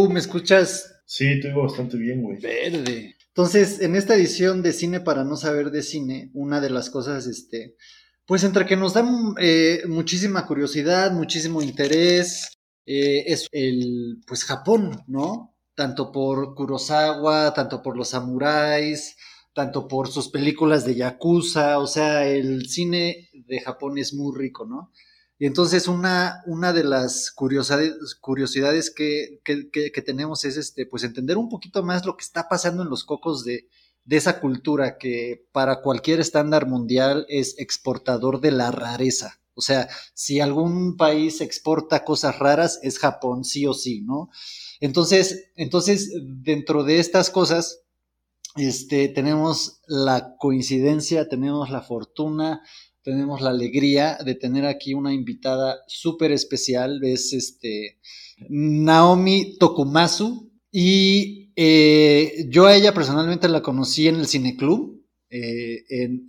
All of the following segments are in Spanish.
¿Tú me escuchas? Sí, te oigo bastante bien, güey. Verde. Entonces, en esta edición de Cine para no saber de cine, una de las cosas, este, pues entre que nos da eh, muchísima curiosidad, muchísimo interés, eh, es el, pues Japón, ¿no? Tanto por Kurosawa, tanto por los samuráis, tanto por sus películas de Yakuza, o sea, el cine de Japón es muy rico, ¿no? Y entonces una, una de las curiosidades, curiosidades que, que, tenemos es este, pues entender un poquito más lo que está pasando en los cocos de, de esa cultura que para cualquier estándar mundial es exportador de la rareza. O sea, si algún país exporta cosas raras, es Japón, sí o sí, ¿no? Entonces, entonces dentro de estas cosas, este, tenemos la coincidencia, tenemos la fortuna, tenemos la alegría de tener aquí una invitada súper especial, es este Naomi Tokumasu, y eh, yo a ella personalmente la conocí en el cineclub, eh, en,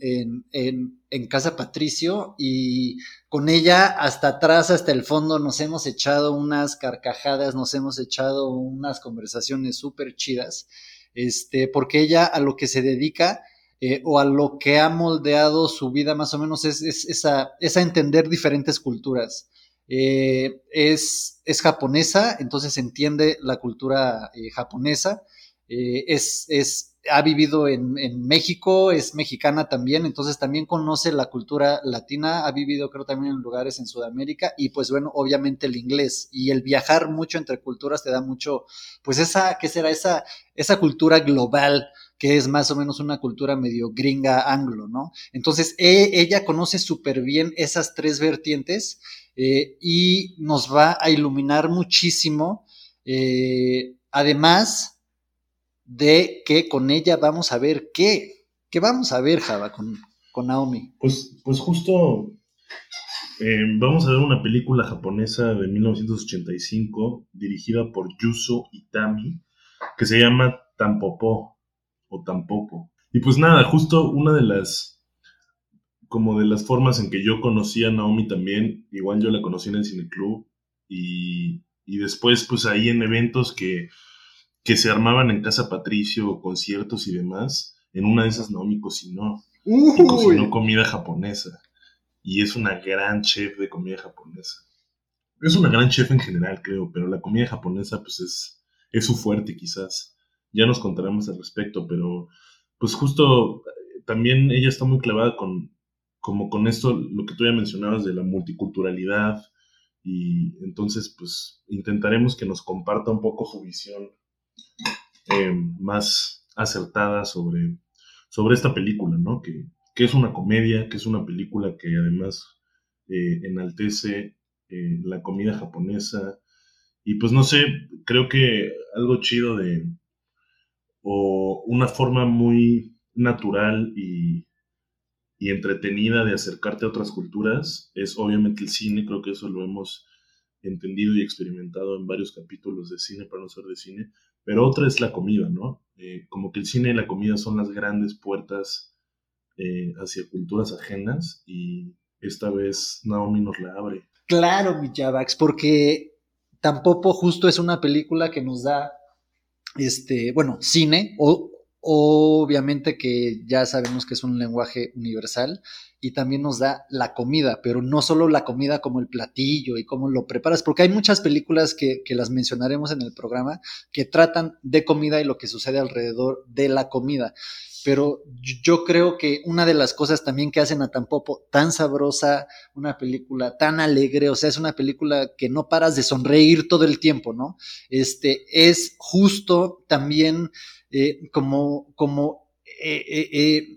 en, en, Casa Patricio, y con ella hasta atrás, hasta el fondo, nos hemos echado unas carcajadas, nos hemos echado unas conversaciones súper chidas, este, porque ella a lo que se dedica eh, o a lo que ha moldeado su vida más o menos es, es, entender diferentes culturas. Eh, es, es, japonesa, entonces entiende la cultura eh, japonesa, es, es, ha vivido en, en, México, es mexicana también, entonces también conoce la cultura latina, ha vivido creo también en lugares en Sudamérica y pues bueno, obviamente el inglés y el viajar mucho entre culturas te da mucho, pues esa, ¿qué será? Esa, esa cultura global que es más o menos una cultura medio gringa anglo, ¿no? Entonces, e, ella conoce súper bien esas tres vertientes eh, y nos va a iluminar muchísimo, eh, además de que con ella vamos a ver qué, qué vamos a ver, Java, con, con Naomi. Pues, pues justo eh, vamos a ver una película japonesa de 1985 dirigida por Yuso Itami que se llama Tampopo o tampoco. Y pues nada, justo una de las, como de las formas en que yo conocí a Naomi también, igual yo la conocí en el cineclub y, y después pues ahí en eventos que, que se armaban en Casa Patricio, conciertos y demás, en una de esas Naomi cocinó, cocinó comida japonesa y es una gran chef de comida japonesa. Es una gran chef en general, creo, pero la comida japonesa pues es, es su fuerte quizás ya nos contaremos al respecto, pero pues justo eh, también ella está muy clavada con, como con esto, lo que tú ya mencionabas de la multiculturalidad, y entonces pues intentaremos que nos comparta un poco su visión eh, más acertada sobre, sobre esta película, ¿no? Que, que, es una comedia, que es una película que además eh, enaltece la comida japonesa, y pues no sé, creo que algo chido de, o una forma muy natural y, entretenida de acercarte a otras culturas es obviamente el cine, creo que eso lo hemos entendido y experimentado en varios capítulos de cine para no ser de cine, pero otra es la comida, ¿no? Eh, como que el cine y la comida son las grandes puertas eh, hacia culturas ajenas y esta vez Naomi nos la abre. Claro, mi Javax, porque tampoco justo es una película que nos da este, bueno, cine, o, obviamente que ya sabemos que es un lenguaje universal y también nos da la comida, pero no solo la comida como el platillo y cómo lo preparas, porque hay muchas películas que, que las mencionaremos en el programa que tratan de comida y lo que sucede alrededor de la comida pero yo creo que una de las cosas también que hacen a Tampopo tan sabrosa, una película tan alegre, o sea, es una película que no paras de sonreír todo el tiempo, ¿no? Este, es justo también eh, como, como eh,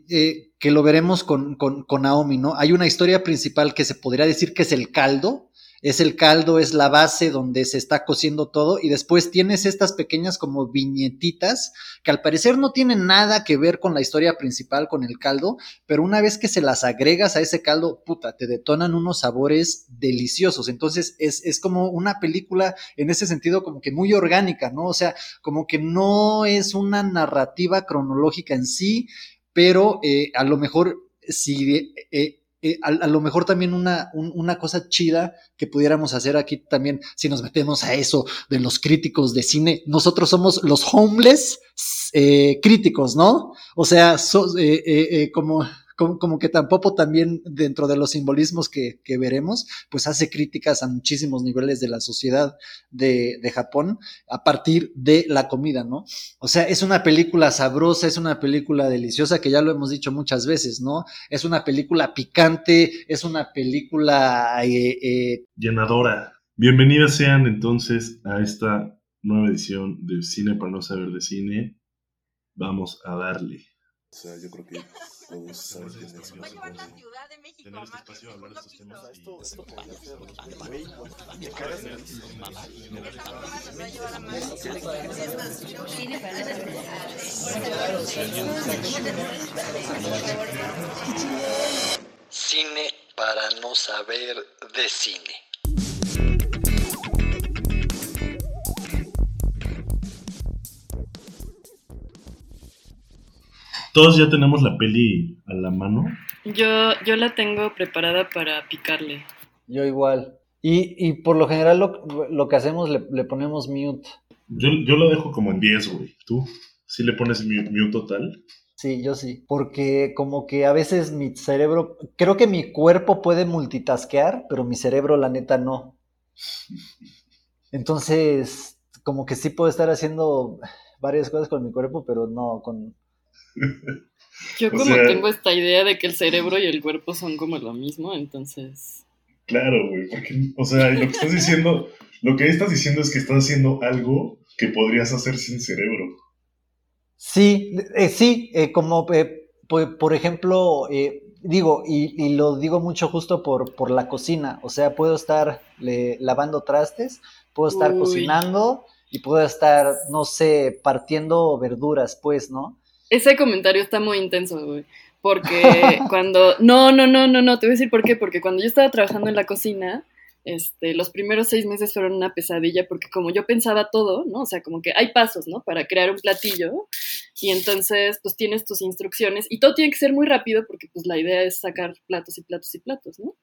eh, que lo veremos con, con, con Naomi, ¿no? Hay una historia principal que se podría decir que es el caldo, es el caldo, es la base donde se está cociendo todo y después tienes estas pequeñas como viñetitas que al parecer no tienen nada que ver con la historia principal, con el caldo, pero una vez que se las agregas a ese caldo, puta, te detonan unos sabores deliciosos. Entonces es, es como una película en ese sentido como que muy orgánica, ¿no? O sea, como que no es una narrativa cronológica en sí, pero eh, a lo mejor si... Eh, eh, a, lo mejor también una, una cosa chida que pudiéramos hacer aquí también, si nos metemos a eso de los críticos de cine, nosotros somos los homeless eh, críticos, ¿no? O sea, eh, como como, que tampoco también dentro de los simbolismos que, veremos, pues hace críticas a muchísimos niveles de la sociedad de, Japón a partir de la comida, ¿no? O sea, es una película sabrosa, es una película deliciosa, que ya lo hemos dicho muchas veces, ¿no? Es una película picante, es una película... Eh, eh, Llenadora. Bienvenidas sean entonces a esta nueva edición de Cine para no saber de cine. Vamos a darle. O sea, yo creo que todos saben que es Ciudad de México, tener este espacio, hablar de estos temas. Esto, esto podría ser Cine para no saber de cine. Todos ya tenemos la peli a la mano. Yo, yo la tengo preparada para picarle. Yo igual. Y, y por lo general lo, que hacemos le, le ponemos mute. Yo, yo, lo dejo como en 10, güey. ¿Tú? ¿Sí le pones mute, mute total? Sí, yo sí. Porque como que a veces mi cerebro, creo que mi cuerpo puede multitasquear, pero mi cerebro la neta no. Entonces, como que sí puedo estar haciendo varias cosas con mi cuerpo, pero no con, yo como tengo esta idea de que el cerebro y el cuerpo son como lo mismo, entonces... Claro, güey, porque, o sea, lo que estás diciendo, lo que estás diciendo es que estás haciendo algo que podrías hacer sin cerebro. Sí, eh, sí, eh, como eh, por, ejemplo, digo, y, lo digo mucho justo por, por la cocina, o sea, puedo estar lavando trastes, puedo estar cocinando y puedo estar, no sé, partiendo verduras, pues, ¿no? Ese comentario está muy intenso, güey. Porque cuando. No, no, no, no, no. Te voy a decir por qué. Porque cuando yo estaba trabajando en la cocina, este, los primeros seis meses fueron una pesadilla porque como yo pensaba todo, ¿no? O sea, como que hay pasos, ¿no? Para crear un platillo y entonces pues tienes tus instrucciones y todo tiene que ser muy rápido porque pues la idea es sacar platos y platos y platos, ¿no?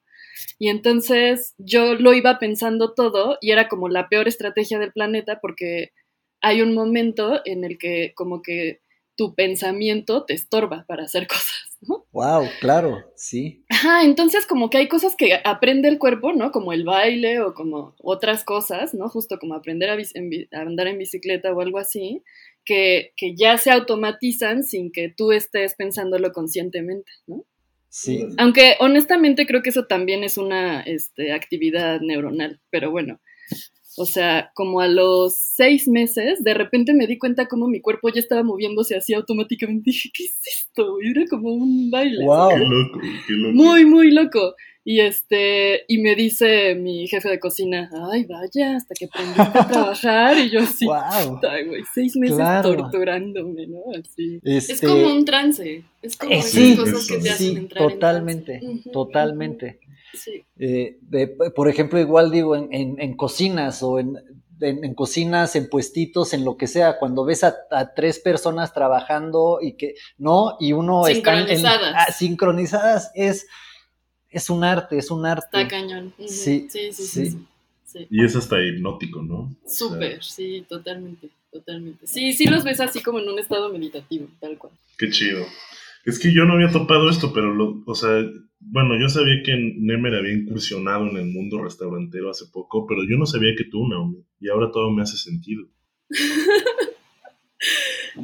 Y entonces yo lo iba pensando todo y era como la peor estrategia del planeta porque hay un momento en el que como que tu pensamiento te estorba para hacer cosas, ¿no? Wow, claro, sí. Ajá, entonces como que hay cosas que aprende el cuerpo, ¿no? Como el baile o como otras cosas, ¿no? Justo como aprender a, andar en bicicleta o algo así, que, que, ya se automatizan sin que tú estés pensándolo conscientemente, ¿no? Sí. Aunque honestamente creo que eso también es una este, actividad neuronal, pero bueno, o sea, como a los seis meses, de repente me di cuenta como mi cuerpo ya estaba moviéndose así automáticamente. Dije, ¿qué es esto? Y era como un baile. Wow. Qué loco, qué loco. Muy, muy loco. Y este, y me dice mi jefe de cocina, ay, vaya, hasta que aprendiste a trabajar. Y yo así, wow. güey, seis meses torturándome, ¿no? Así. Este... Es como un trance. Es como esas cosas que te hacen entrar totalmente, en totalmente. Eh, por ejemplo, igual digo, en, cocinas o en, cocinas, en puestitos, en lo que sea, cuando ves a, tres personas trabajando y que, ¿no? Y uno está en, ah, sincronizadas, es, es un arte, es un arte. Está cañón. sí, sí, sí, sí, Y es hasta hipnótico, ¿no? Súper, sí, totalmente, totalmente. Sí, sí los ves así como en un estado meditativo, tal cual. Qué chido. Es que yo no había topado esto, pero, lo, o sea, bueno, yo sabía que Nemer había incursionado en el mundo restaurantero hace poco, pero yo no sabía que tú, Naomi. Y ahora todo me hace sentido.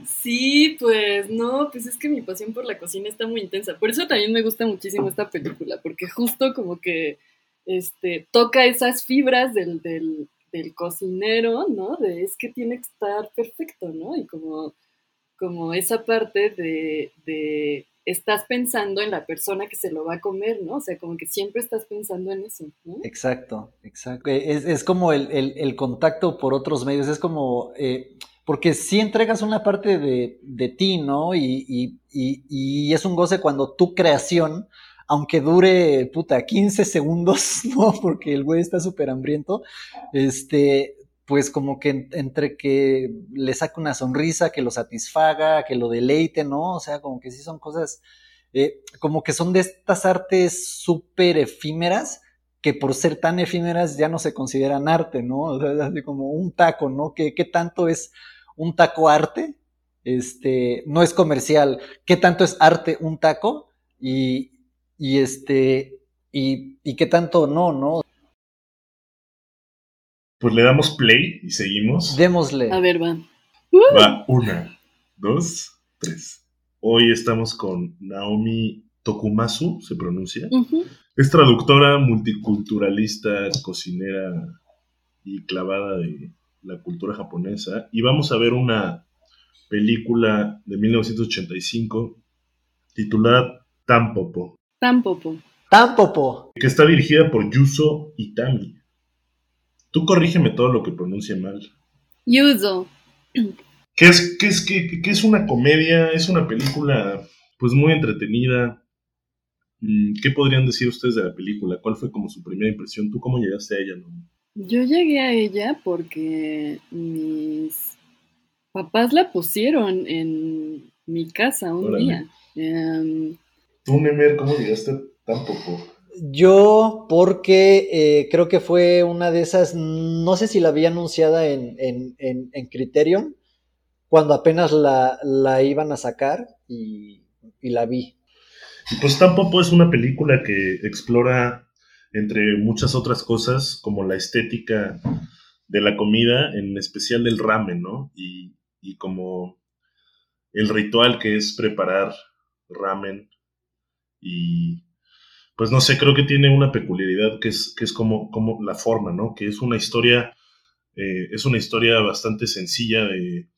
Sí, pues no, pues es que mi pasión por la cocina está muy intensa. Por eso también me gusta muchísimo esta película, porque justo como que este, toca esas fibras del, del, del cocinero, ¿no? De es que tiene que estar perfecto, ¿no? Y como como esa parte de, de, estás pensando en la persona que se lo va a comer, ¿no? O sea, como que siempre estás pensando en eso, ¿no? Exacto, exacto. Es, es como el, el, contacto por otros medios, es como, eh, porque si entregas una parte de, de ti, ¿no? Y, y, y, y, es un goce cuando tu creación, aunque dure, puta, 15 segundos, ¿no? Porque el güey está súper hambriento, este, pues como que entre que le saque una sonrisa, que lo satisfaga, que lo deleite, ¿no? O sea, como que sí son cosas eh, como que son de estas artes súper efímeras que por ser tan efímeras ya no se consideran arte, ¿no? O sea, así como un taco, ¿no? ¿Qué, qué tanto es un taco arte? Este, no es comercial. ¿Qué tanto es arte un taco? Y, y este, y, y qué tanto no, ¿no? Pues le damos play y seguimos. Démosle. A ver, va. Va, una, dos, tres. Hoy estamos con Naomi Tokumasu, se pronuncia. Es traductora, multiculturalista, cocinera y clavada de la cultura japonesa. Y vamos a ver una película de 1985 titulada Tampopo, Tampoco. Tampopo. que está dirigida por Yuzo Itami. Tú corrígeme todo lo que pronuncie mal. Yuzo. ¿Qué es, qué es, qué, qué es una comedia? Es una película pues muy entretenida. Mm, ¿Qué podrían decir ustedes de la película? ¿Cuál fue como su primera impresión? ¿Tú cómo llegaste a ella? No? Yo llegué a ella porque mis papás la pusieron en mi casa un Órale. día. Em, Tú, Nemer, ¿cómo llegaste tampoco? Yo, porque eh, creo que fue una de esas, no sé si la había anunciada en, en, en, Criterion, cuando apenas la, la iban a sacar y, y la vi. Pues Tampopo es una película que explora, entre muchas otras cosas, como la estética de la comida, en especial del ramen, ¿no? Y, y como el ritual que es preparar ramen. Y pues no sé, creo que tiene una peculiaridad que es, que es como, como la forma, ¿no? Que es una historia, eh, es una historia bastante sencilla de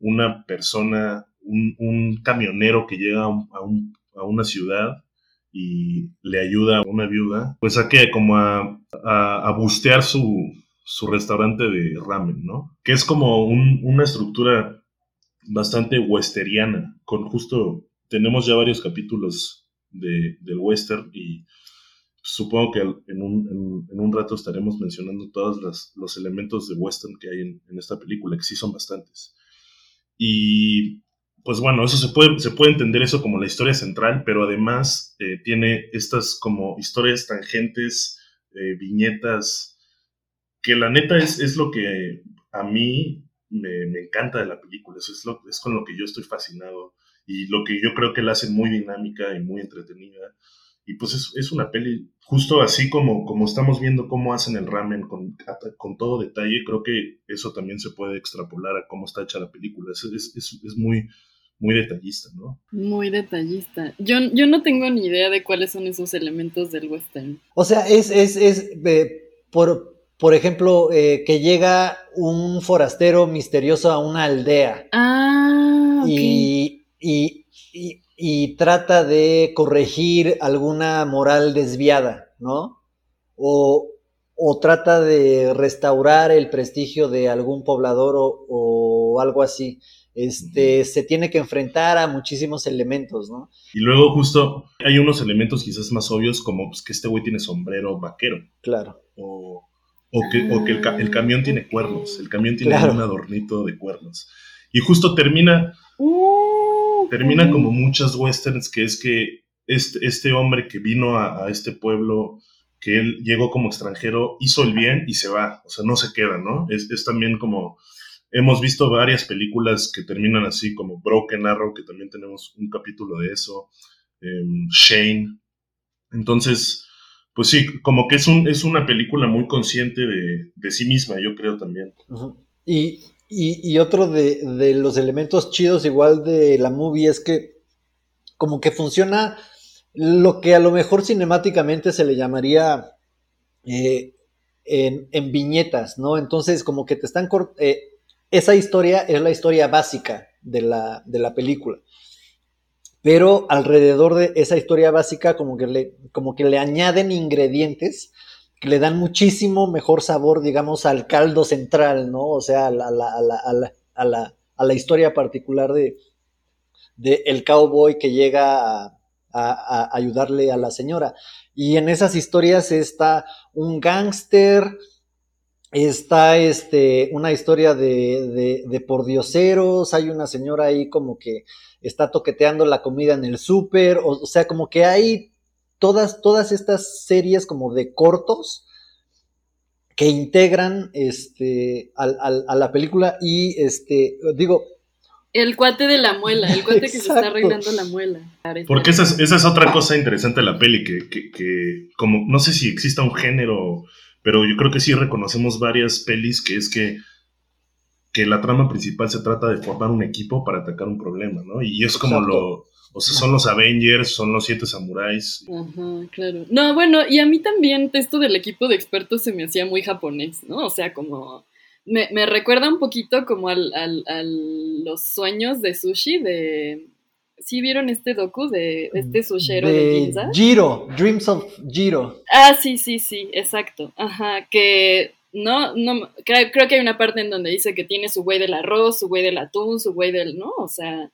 una persona, un, camionero que llega a, un- a un- a una ciudad y le ayuda a una viuda, pues a que como a, a, bustear su, su restaurante de ramen, ¿no? Que es como un- una estructura bastante westeriana, con justo, tenemos ya varios capítulos de, del western y supongo que en un, en- un rato estaremos mencionando todos los elementos de western que hay en, en esta película, que sí son bastantes. Y pues bueno, eso se puede, se puede entender eso como la historia central, pero además eh, tiene estas como historias tangentes, eh, viñetas, que la neta es, es lo que a mí me, me encanta de la película, eso es, lo, es con lo que yo estoy fascinado y lo que yo creo que la hace muy dinámica y muy entretenida. Y pues es, es una peli, justo así como, como estamos viendo cómo hacen el ramen con, con todo detalle, creo que eso también se puede extrapolar a cómo está hecha la película. Es, es, es, es muy, muy detallista, ¿no? muy detallista. Yo, yo no tengo ni idea de cuáles son esos elementos del western. O sea, es, es, es eh, por, por ejemplo, eh, que llega un forastero misterioso a una aldea Ah, ok. y, y, y, y trata de corregir alguna moral desviada, ¿no? O, o trata de restaurar el prestigio de algún poblador o, o algo así. Este, se tiene que enfrentar a muchísimos elementos, ¿no? Y luego justo hay unos elementos quizás más obvios como pues, que este güey tiene sombrero vaquero Claro. o, o que, o que el, ca- el camión tiene cuernos, el camión tiene Claro. un adornito de cuernos. Y justo termina, Uh, termina como muchas westerns, que es que este, este hombre que vino a, a este pueblo, que él llegó como extranjero, hizo el bien y se va, o sea, no se queda, ¿no? Es, es también como, hemos visto varias películas que terminan así, como Broken Arrow, que también tenemos un capítulo de eso, em, Shane. Entonces, pues sí, como que es, un, es una película muy consciente de, de sí misma, yo creo también. Y, y, otro de, los elementos chidos igual de la movie es que como que funciona lo que a lo mejor cinemáticamente se le llamaría eh, en, en viñetas, ¿no? Entonces como que te están... eh, esa historia es la historia básica de la, de la película. Pero alrededor de esa historia básica como que le, como que le añaden ingredientes le dan muchísimo mejor sabor, digamos, al caldo central, ¿no? O sea, a la, a la, a la, a la, a la, historia particular de, el cowboy que llega a ayudarle a la señora. Y en esas historias está un gángster, Está este, una historia de, de, de pordioseros, hay una señora ahí como que está toqueteando la comida en el súper, o, o, sea, como que hay todas, todas estas series como de cortos que integran este, al, al, a la película y este, digo, el cuate de la muela, el cuate que se está arreglando la muela. Porque esa es, esa es otra cosa interesante de la peli, que, que, que, como no sé si exista un género, pero yo creo que sí reconocemos varias pelis que es que, que la trama principal se trata de formar un equipo para atacar un problema, ¿no? Y es como Exacto. lo... O sea, son los Avengers, son los siete samuráis. Ajá, claro. No, bueno, y a mí también esto del equipo de expertos se me hacía muy japonés, ¿no? O sea, como me, me, recuerda un poquito como al, al, a los sueños de sushi de... ¿Sí vieron este docu de este sushero de, de Ginza? Giro, Dreams of Giro. Ah, sí, sí, sí, exacto. Ajá, que no, no, creo, creo que hay una parte en donde dice que tiene su güey del arroz, su güey del atún, su güey del, ¿no? O sea,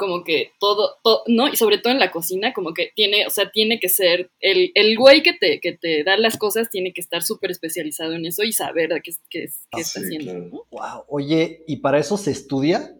como que todo, todo, ¿no? Y sobre todo en la cocina, como que tiene, o sea, tiene que ser, el, el güey que te, que te da las cosas tiene que estar súper especializado en eso y saber qué, qué, qué ah, está sí, haciendo, claro. ¿no? Wow, oye, ¿y para eso se estudia?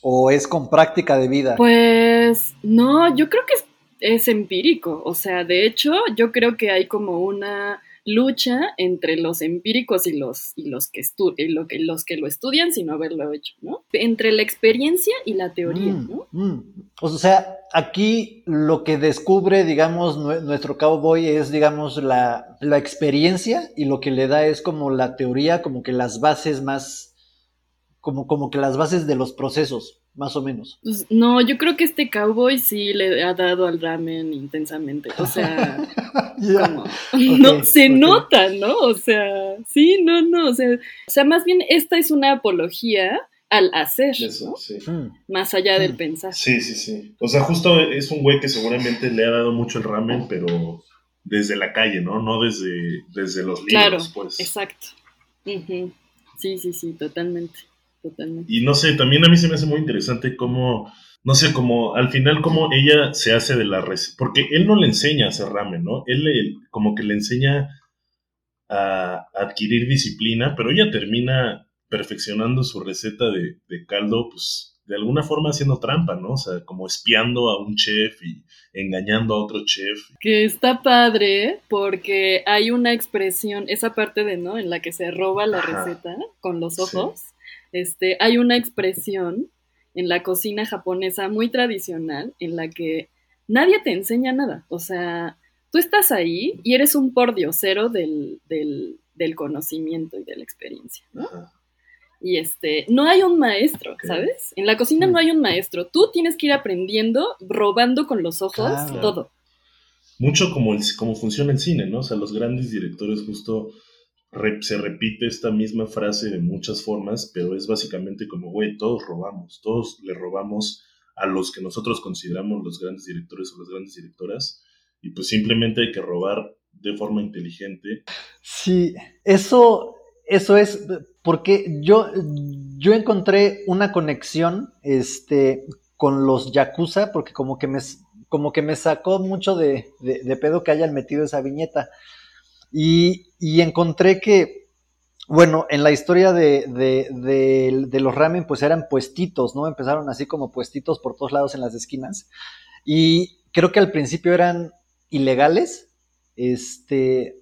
¿O es con práctica de vida? Pues, no, yo creo que es, es empírico, o sea, de hecho, yo creo que hay como una lucha entre los empíricos y los, y los, que, y lo que, los que lo estudian sin haberlo hecho, ¿no? Entre la experiencia y la teoría, Mm, ¿no? mm. O sea, aquí lo que descubre, digamos, nue- nuestro cowboy es, digamos, la, la experiencia y lo que le da es como la teoría, como que las bases más, como, como que las bases de los procesos, más o menos. Pues, no, yo creo que este cowboy sí le ha dado al ramen intensamente, o sea, como, no, se nota, ¿no? O sea, sí, no, no, o sea, o sea, más bien esta es una apología al hacer, Eso, ¿no? sí. Mm. Más allá del Mm. pensar. Sí, sí, sí. O sea, justo es un güey que seguramente le ha dado mucho el ramen, pero desde la calle, ¿no? No desde, desde los libros, Claro, pues. Exacto. Sí, sí, sí, totalmente, totalmente. Y no sé, también a mí se me hace muy interesante cómo, no sé, como al final cómo ella se hace de la receta, porque él no le enseña a hacer ramen, ¿no? Él le, como que le enseña a adquirir disciplina, pero ella termina perfeccionando su receta de, de caldo, pues de alguna forma haciendo trampa, ¿no? O sea, como espiando a un chef y engañando a otro chef. Que está padre porque hay una expresión, esa parte de, ¿no? En la que se roba la Ajá. receta con los Sí. Este, hay una expresión en la cocina japonesa muy tradicional en la que nadie te enseña nada. O sea, tú estás ahí y eres un pordiosero del, del, del conocimiento y de la experiencia, ¿no? Ajá. Y este, no hay un maestro. ¿sabes? En la cocina Mm. no hay un maestro. Tú tienes que ir aprendiendo, robando con los ojos Claro. todo. mucho como, el, como funciona el cine, ¿no? O sea, los grandes directores justo se repite esta misma frase de muchas formas, pero es básicamente como, güey, todos robamos, todos le robamos a los que nosotros consideramos los grandes directores o las grandes directoras, y pues simplemente hay que robar de forma inteligente. Sí, eso, eso es porque yo, yo encontré una conexión este, con los Yakuza, porque como que me, como que me sacó mucho de, de, de pedo que hayan metido esa viñeta. Y, encontré que, bueno, en la historia de, de, de, los ramen, pues eran puestitos, ¿no? Empezaron así como puestitos por todos lados en las esquinas. Y creo que al principio eran ilegales, este,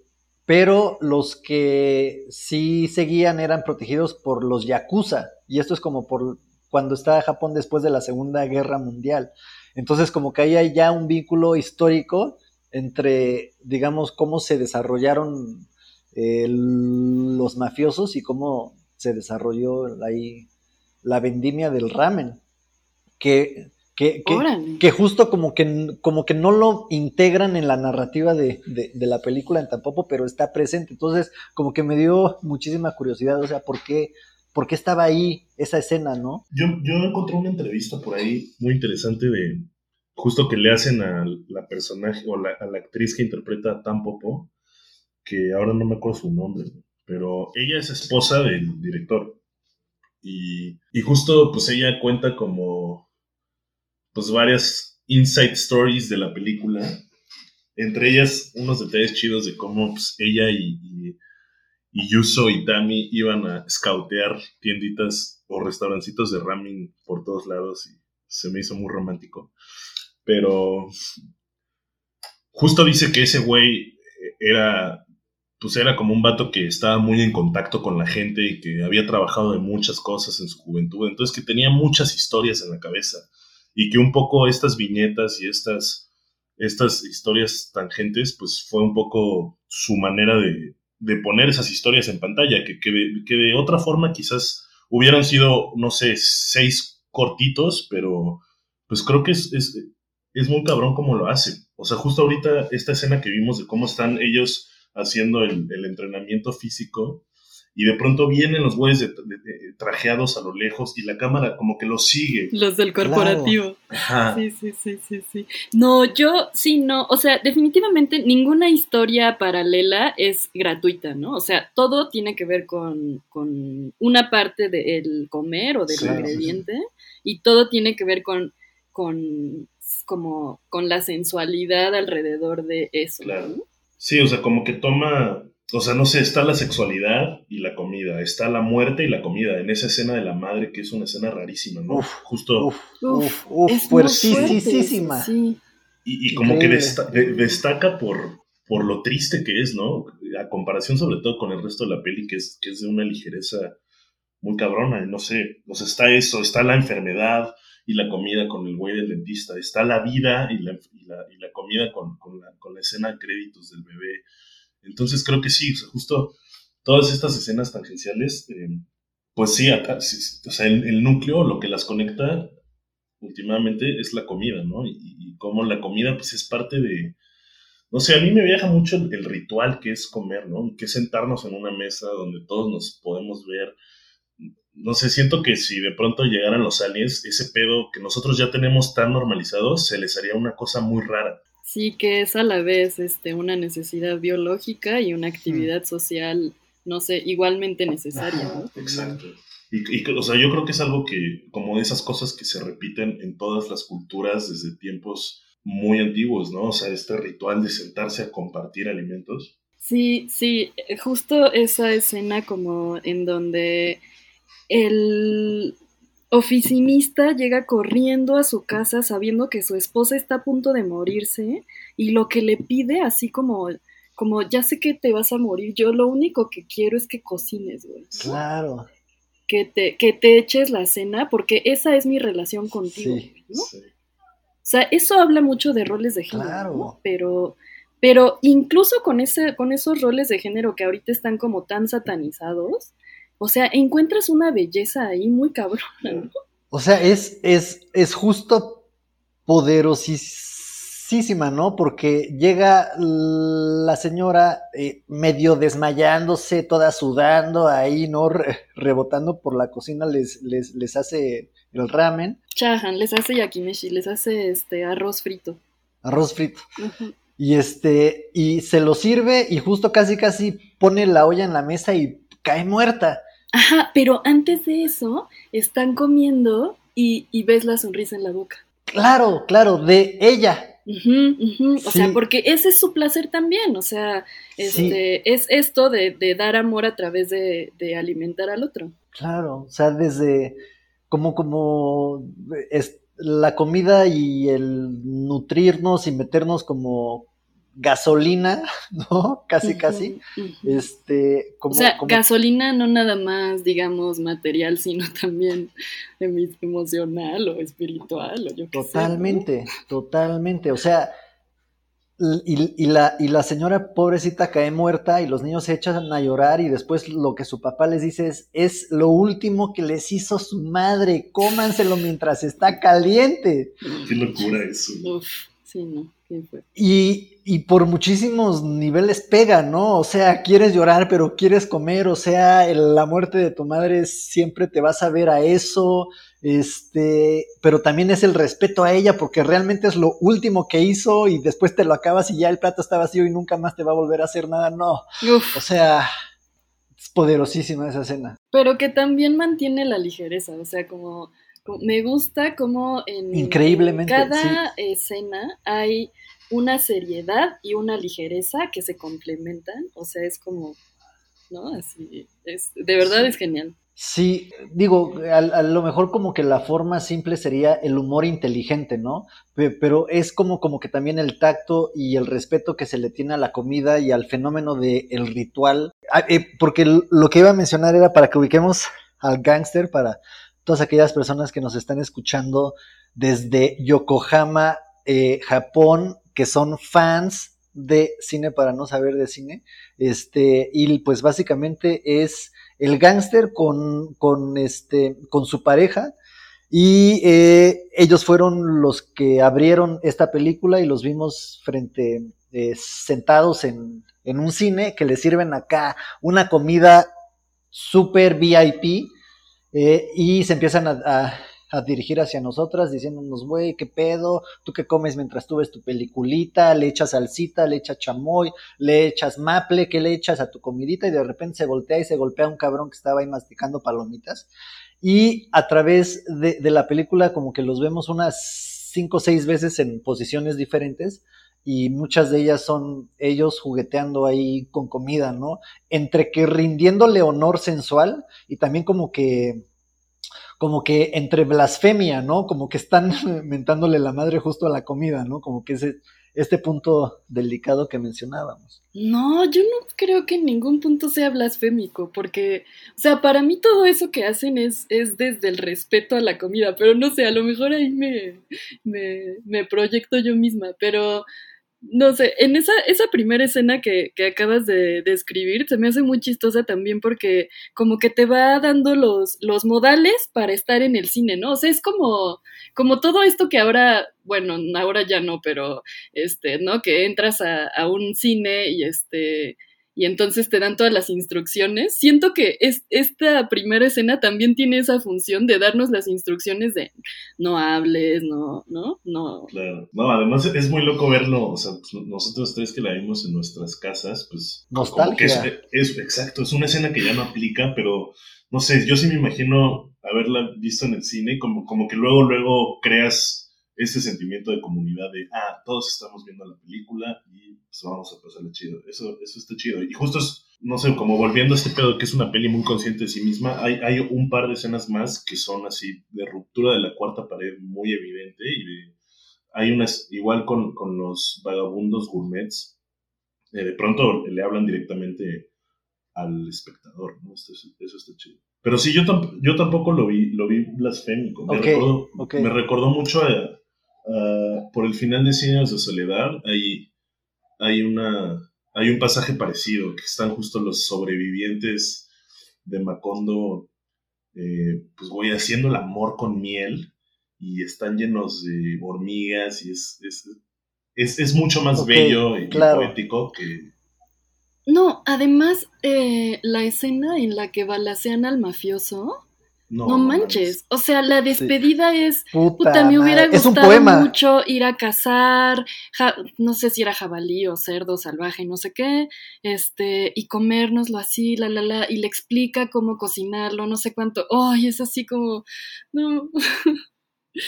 pero los que sí seguían eran protegidos por los yakuza, y esto es como por cuando estaba Japón después de la Segunda Guerra Mundial. Entonces, como que ahí hay ya un vínculo histórico entre, digamos, cómo se desarrollaron eh, los mafiosos y cómo se desarrolló ahí la vendimia del ramen, que, que, que, justo como que, como que no lo integran en la narrativa de, de, de, la película en Tampopo, pero está presente. Entonces, como que me dio muchísima curiosidad, o sea, ¿por qué, por qué estaba ahí esa escena, no? Yo, yo encontré una entrevista por ahí muy interesante de justo que le hacen a la personaje o la, a la actriz que interpreta a Tampopo, que ahora no me acuerdo su nombre, pero ella es esposa del director. Y, y justo pues ella cuenta como pues varias inside stories de la película, entre ellas unos detalles chidos de cómo pues, ella y, y, y Yuso y Tami iban a scoutear tienditas o restaurancitos de ramen por todos lados y se me hizo muy romántico. Pero justo dice que ese güey era pues era como un vato que estaba muy en contacto con la gente y que había trabajado de muchas cosas en su juventud, entonces que tenía muchas historias en la cabeza y que un poco estas viñetas y estas, estas historias tangentes, pues fue un poco su manera de, de poner esas historias en pantalla, que, que, que, de, otra forma quizás hubieran sido, no sé, seis cortitos, pero pues creo que es, es muy cabrón como lo hace. O sea, justo ahorita esta escena que vimos de cómo están ellos haciendo el, el entrenamiento físico y de pronto vienen los güeyes de, de, de, trajeados a lo lejos y la cámara como que los sigue. Los del corporativo. Ajá. Sí, sí, sí, sí, sí. No, yo sí, no, o sea, definitivamente ninguna historia paralela es gratuita, ¿no? O sea, todo tiene que ver con, con una parte del comer o del sí, ingrediente y todo tiene que ver con, con como con la sensualidad alrededor de eso. Claro. ¿no? Sí, o sea, como que toma, o sea, no sé, está la sexualidad y la comida, está la muerte y la comida, en esa escena de la madre que es una escena rarísima, ¿no? Uf, Justo, Uf, uf, uf, es muy fuerte fuertísima. sí. y, y como que desta- de- destaca por, por lo triste que es, ¿no? A comparación sobre todo con el resto de la peli, que es, que es de una ligereza muy cabrona, no sé, o sea, está eso, está la enfermedad y la comida con el güey del dentista, está la vida y la, y la, comida con, con, la, con la escena de créditos del bebé. Entonces creo que sí, o justo todas estas escenas tangenciales, eh, pues sí, acá, o sea, el, el núcleo, lo que las conecta últimamente es la comida, ¿no? Y, y cómo la comida pues es parte de, no sé, a mí me viaja mucho el, el ritual que es comer, ¿no? Que es sentarnos en una mesa donde todos nos podemos ver. No sé, siento que si de pronto llegaran los aliens, ese pedo que nosotros ya tenemos tan normalizado, se les haría una cosa muy rara. Sí, que es a la vez este, una necesidad biológica y una actividad social, no sé, igualmente necesaria, ¿no? Exacto. Y, y, o sea, yo creo que es algo que, como de esas cosas que se repiten en todas las culturas desde tiempos muy antiguos, ¿no? O sea, este ritual de sentarse a compartir alimentos. Sí, sí, justo esa escena como en donde el oficinista llega corriendo a su casa sabiendo que su esposa está a punto de morirse y lo que le pide así como como ya sé que te vas a morir, yo lo único que quiero es que cocines, güey. Claro. Que te, que te eches la cena porque esa es mi relación contigo, Sí. ¿no? Sí. O sea, eso habla mucho de roles de género, Claro. ¿no? Pero, pero incluso con ese, con esos roles de género que ahorita están como tan satanizados, o sea, encuentras una belleza ahí muy cabrona, ¿no? O sea, es, es, es justo poderosísima, ¿no? Porque llega la señora eh, medio desmayándose, toda sudando ahí, ¿no? Re- rebotando por la cocina, les, les, les hace el ramen, Chahan, les hace yakimeshi, les hace este arroz frito. arroz frito. Y este, y se lo sirve y justo casi casi pone la olla en la mesa y cae muerta. Ajá, pero antes de eso, están comiendo y, y ves la sonrisa en la boca. Claro, claro, de ella. Ujú. O Sí. sea, porque ese es su placer también, o sea, este, es esto de, de dar amor a través de, de alimentar al otro. Claro, o sea, desde como, como es, la comida y el nutrirnos y meternos como gasolina, ¿no? Casi, casi. Este, como, o sea, como- gasolina no nada más, digamos, material, sino también emocional o espiritual o yo qué sé, ¿no? totalmente, totalmente. O sea, y, y la, y la señora pobrecita cae muerta y los niños se echan a llorar y después lo que su papá les dice es, es lo último que les hizo su madre, cómanselo mientras está caliente. Qué locura eso. Uf, sí, no, qué. Y, y por muchísimos niveles pega, ¿no? O sea, quieres llorar, pero quieres comer, o sea, el- la muerte de tu madre siempre te vas a ver a eso, este, pero también es el respeto a ella porque realmente es lo último que hizo y después te lo acabas y ya el plato está vacío y nunca más te va a volver a hacer nada, no. Uf, O sea, es poderosísima esa escena. pero que también mantiene la ligereza, o sea, como- me gusta como en Increíblemente, cada escena hay una seriedad y una ligereza que se complementan, o sea, es como ¿no? Así, es, de verdad es genial. Sí, digo, a, lo mejor como que la forma simple sería el humor inteligente, ¿no? Pero es como, como que también el tacto y el respeto que se le tiene a la comida y al fenómeno del el ritual. Ah, eh, porque lo que iba a mencionar era para que ubiquemos al gángster, para todas aquellas personas que nos están escuchando desde Yokohama, eh, Japón, que son fans de cine para no saber de cine. Este, y pues básicamente es el gángster con, con, este, con su pareja. Y eh, ellos fueron los que abrieron esta película y los vimos frente, eh, sentados en, en, un cine que les sirven acá una comida super VIP eh, y se empiezan a, dirigir hacia nosotras diciéndonos, güey, ¿qué pedo? ¿Tú qué comes mientras tú ves tu peliculita? Le echas salsita, le echas chamoy, le echas maple, ¿qué le echas a tu comidita? Y de repente se voltea y se golpea un cabrón que estaba ahí masticando palomitas. Y a través de, de la película como que los vemos unas cinco o seis veces en posiciones diferentes y muchas de ellas son ellos jugueteando ahí con comida, ¿no? Entre que rindiéndole honor sensual y también como que como que entre blasfemia, ¿no? Como que están mentándole la madre justo a la comida, ¿no? Como que ese, este punto delicado que mencionábamos. No, yo no creo que en ningún punto sea blasfémico, porque, o sea, para mí todo eso que hacen es, es desde el respeto a la comida, pero no sé, a lo mejor ahí me, me, me proyecto yo misma, pero no sé, en esa, esa primera escena que, que acabas de describir se me hace muy chistosa también porque como que te va dando los, los modales para estar en el cine, ¿no? O sea, es como, como todo esto que ahora, bueno, ahora ya no, pero este, ¿no? Que entras a, a un cine y este y entonces te dan todas las instrucciones. Siento que es, esta primera escena también tiene esa función de darnos las instrucciones de no hables, no, no, no. Claro, no, además es muy loco verlo, o sea, pues, nosotros tres que la vimos en nuestras casas, pues... Nostalgia. es, exacto, es una escena que ya no aplica, pero no sé, yo sí me imagino haberla visto en el cine, como, como que luego, luego creas ese sentimiento de comunidad de, ah, todos estamos viendo la película y pues vamos a pasarle chido. Eso, eso está chido. Y justo es, no sé, como volviendo a este pedo que es una peli muy consciente de sí misma, hay, hay un par de escenas más que son así de ruptura de la cuarta pared muy evidente y de, hay unas, igual con, con los vagabundos gourmets, eh, de pronto le hablan directamente al espectador, ¿no? Eso, eso está chido. Pero sí, yo, yo tampoco lo vi, lo vi blasfémico. Me, recordó, me recordó mucho a, por el final de Cien años de soledad hay, hay, una, hay un pasaje parecido, que están justo los sobrevivientes de Macondo, eh, pues voy haciendo el amor con miel y están llenos de hormigas y es, es, es, mucho más bello y poético que... No, además, eh, la escena en la que balacean al mafioso, no, manches. O sea, la despedida es. Puta, me hubiera gustado mucho ir a cazar. no sé si era jabalí o cerdo salvaje, no sé qué. Este, y comérnoslo así, la, la, la. Y le explica cómo cocinarlo, no sé cuánto. Ay, es así como. No.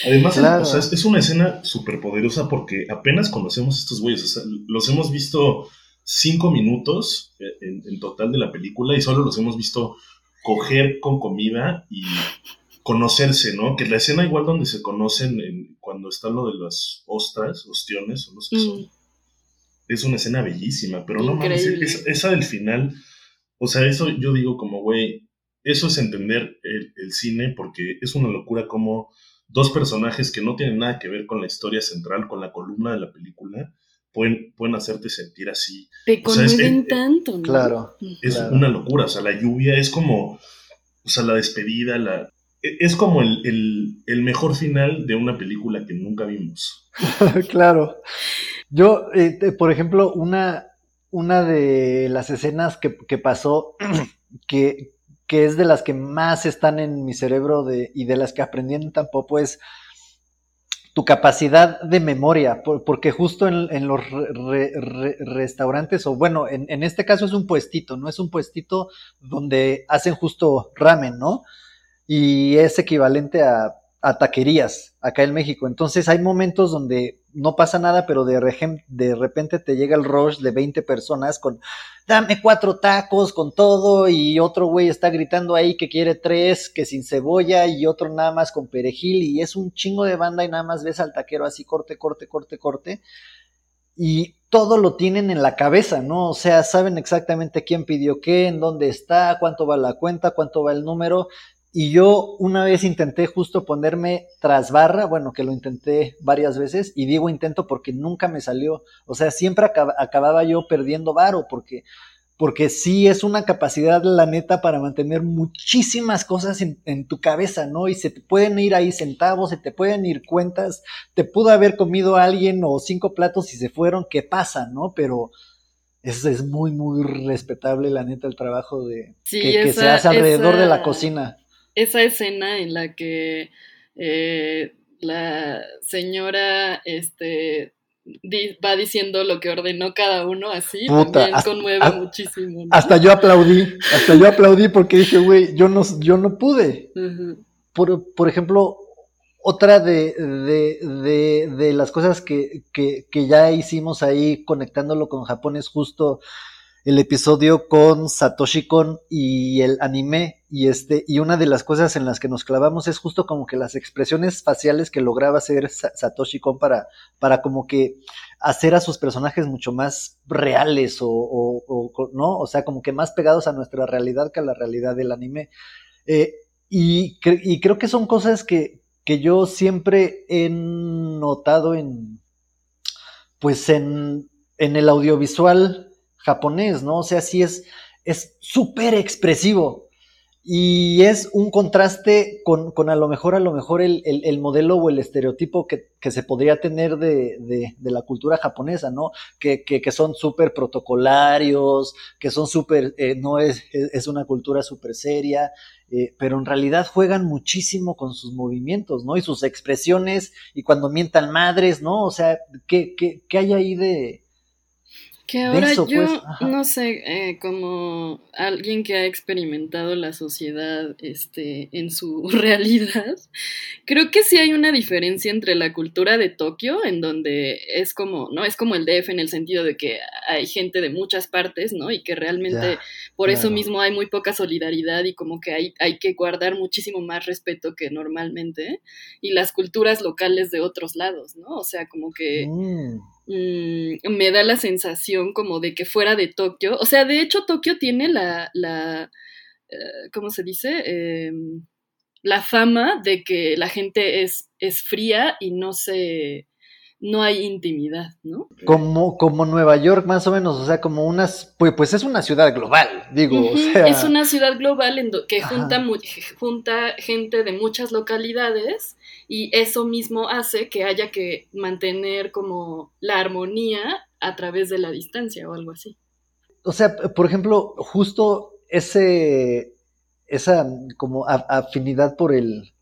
Además, o sea, es, una escena súper poderosa porque apenas conocemos a estos güeyes. O sea, los hemos visto cinco minutos eh, en total de la película y solo los hemos visto coger con comida y conocerse, ¿no? Que la escena igual donde se conocen cuando está lo de las ostras, ostiones, o no sé son, es una escena bellísima, pero no mames, esa, del final, o sea, eso yo digo como, güey, eso es entender el, el, cine porque es una locura como dos personajes que no tienen nada que ver con la historia central, con la columna de la película, pueden, pueden hacerte sentir así. Te conmueven tanto, ¿no? Claro. Es una locura, o sea, la lluvia es como, o sea, la despedida, la... E, es como el, mejor final de una película que nunca vimos. claro. Yo, eh, por ejemplo, una, una de las escenas que, que pasó, que, que, es de las que más están en mi cerebro de, y de las que aprendí en Tampoco es tu capacidad de memoria, porque justo en, los restaurantes, o bueno, en, este caso es un puestito, ¿no? Es un puestito donde hacen justo ramen, ¿no? Y es equivalente a a taquerías acá en México. Entonces hay momentos donde no pasa nada, pero de, de repente te llega el rush de 20 personas con dame cuatro tacos con todo y otro güey está gritando ahí que quiere tres, que sin cebolla y otro nada más con perejil y es un chingo de banda y nada más ves al taquero así corte, corte, corte, corte y todo lo tienen en la cabeza, ¿no? O sea, saben exactamente quién pidió qué, en dónde está, cuánto va la cuenta, cuánto va el número y yo una vez intenté justo ponerme tras barra, bueno, que lo intenté varias veces, y digo intento porque nunca me salió. O sea, siempre acababa yo perdiendo varo, porque, porque sí es una capacidad, la neta, para mantener muchísimas cosas en, en, tu cabeza, ¿no? Y se te pueden ir ahí centavos, se te pueden ir cuentas, te pudo haber comido alguien o cinco platos y se fueron, ¿qué pasa, no? Pero es, es muy, muy respetable, la neta, el trabajo de que, se hace alrededor de la cocina esa escena en la que eh, la señora este, va diciendo lo que ordenó cada uno así, también conmueve muchísimo. Hasta yo aplaudí, hasta yo aplaudí porque dije, güey, yo no, yo no pude. por, por, ejemplo, otra de, de, de, las cosas que, que, que, ya hicimos ahí conectándolo con Japón es justo el episodio con Satoshi Kon y el anime y este y una de las cosas en las que nos clavamos es justo como que las expresiones faciales que lograba hacer Satoshi Kon para para como que hacer a sus personajes mucho más reales o, no o sea como que más pegados a nuestra realidad que a la realidad del anime. Eh, y, y creo que son cosas que, que yo siempre he notado en pues en en el audiovisual japonés, ¿no? O sea, sí es súper expresivo y es un contraste con, con, a lo mejor, a lo mejor el, el, modelo o el estereotipo que, que se podría tener de, de, de, la cultura japonesa, ¿no? Que, que, que son súper protocolarios, que son súper, eh, no es, es una cultura súper seria, eh, pero en realidad juegan muchísimo con sus movimientos, ¿no? Y sus expresiones, y cuando mientan madres, ¿no? O sea, ¿qué, qué, qué hay ahí de, que ahora yo, pues, no sé, eh, como alguien que ha experimentado la sociedad este, en su realidad, creo que sí hay una diferencia entre la cultura de Tokio, en donde es como, ¿no? Es como el DF en el sentido de que hay gente de muchas partes, ¿no? Y que realmente por eso mismo hay muy poca solidaridad y como que hay, hay que guardar muchísimo más respeto que normalmente, y las culturas locales de otros lados, ¿no? O sea, como que... Mm. Mm, me da la sensación como de que fuera de Tokio, o sea, de hecho Tokio tiene la, la eh, ¿cómo se dice? Em, la fama de que la gente es, es fría y no se, no hay intimidad, ¿no? Como, como Nueva York, más o menos, o sea, como unas, pues, pues es una ciudad global, digo, o sea... Es una ciudad global en que junta, junta gente de muchas localidades y eso mismo hace que haya que mantener como la armonía a través de la distancia o algo así. O sea, por ejemplo, justo ese, esa como afinidad por el,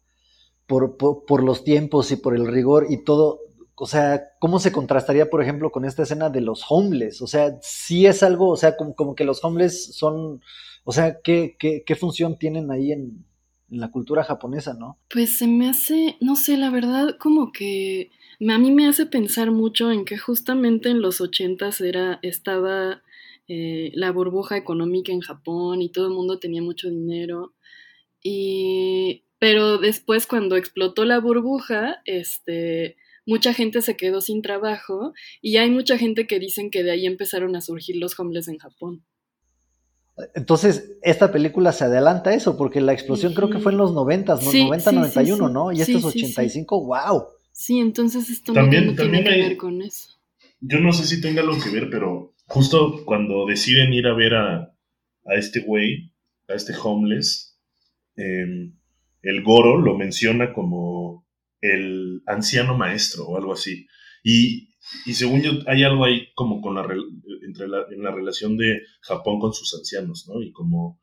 por, por los tiempos y por el rigor y todo, o sea, ¿cómo se contrastaría, por ejemplo, con esta escena de los homeless? O sea, sí es algo, o sea, como, como que los homeless son, o sea, ¿qué, qué, qué función tienen ahí en, la cultura japonesa, no? Pues se me hace, no sé, la verdad, como que a mí me hace pensar mucho en que justamente en los ochentas era, estaba eh, la burbuja económica en Japón y todo el mundo tenía mucho dinero. Y, pero después cuando explotó la burbuja, este mucha gente se quedó sin trabajo y hay mucha gente que dicen que de ahí empezaron a surgir los homeless en Japón. Entonces, esta película se adelanta a eso, porque la explosión creo que fue en los 90, 90, 91, ¿no? Y esto es 85, wow. Sí, entonces esto también, no tiene que ver con eso. Yo no sé si tenga algo que ver, pero justo cuando deciden ir a ver a, a este güey, a este homeless, em, el Goro lo menciona como el anciano maestro o algo así. Y, y según yo, hay algo ahí como con la, entre la, en la relación de Japón con sus ancianos, ¿no? Y como...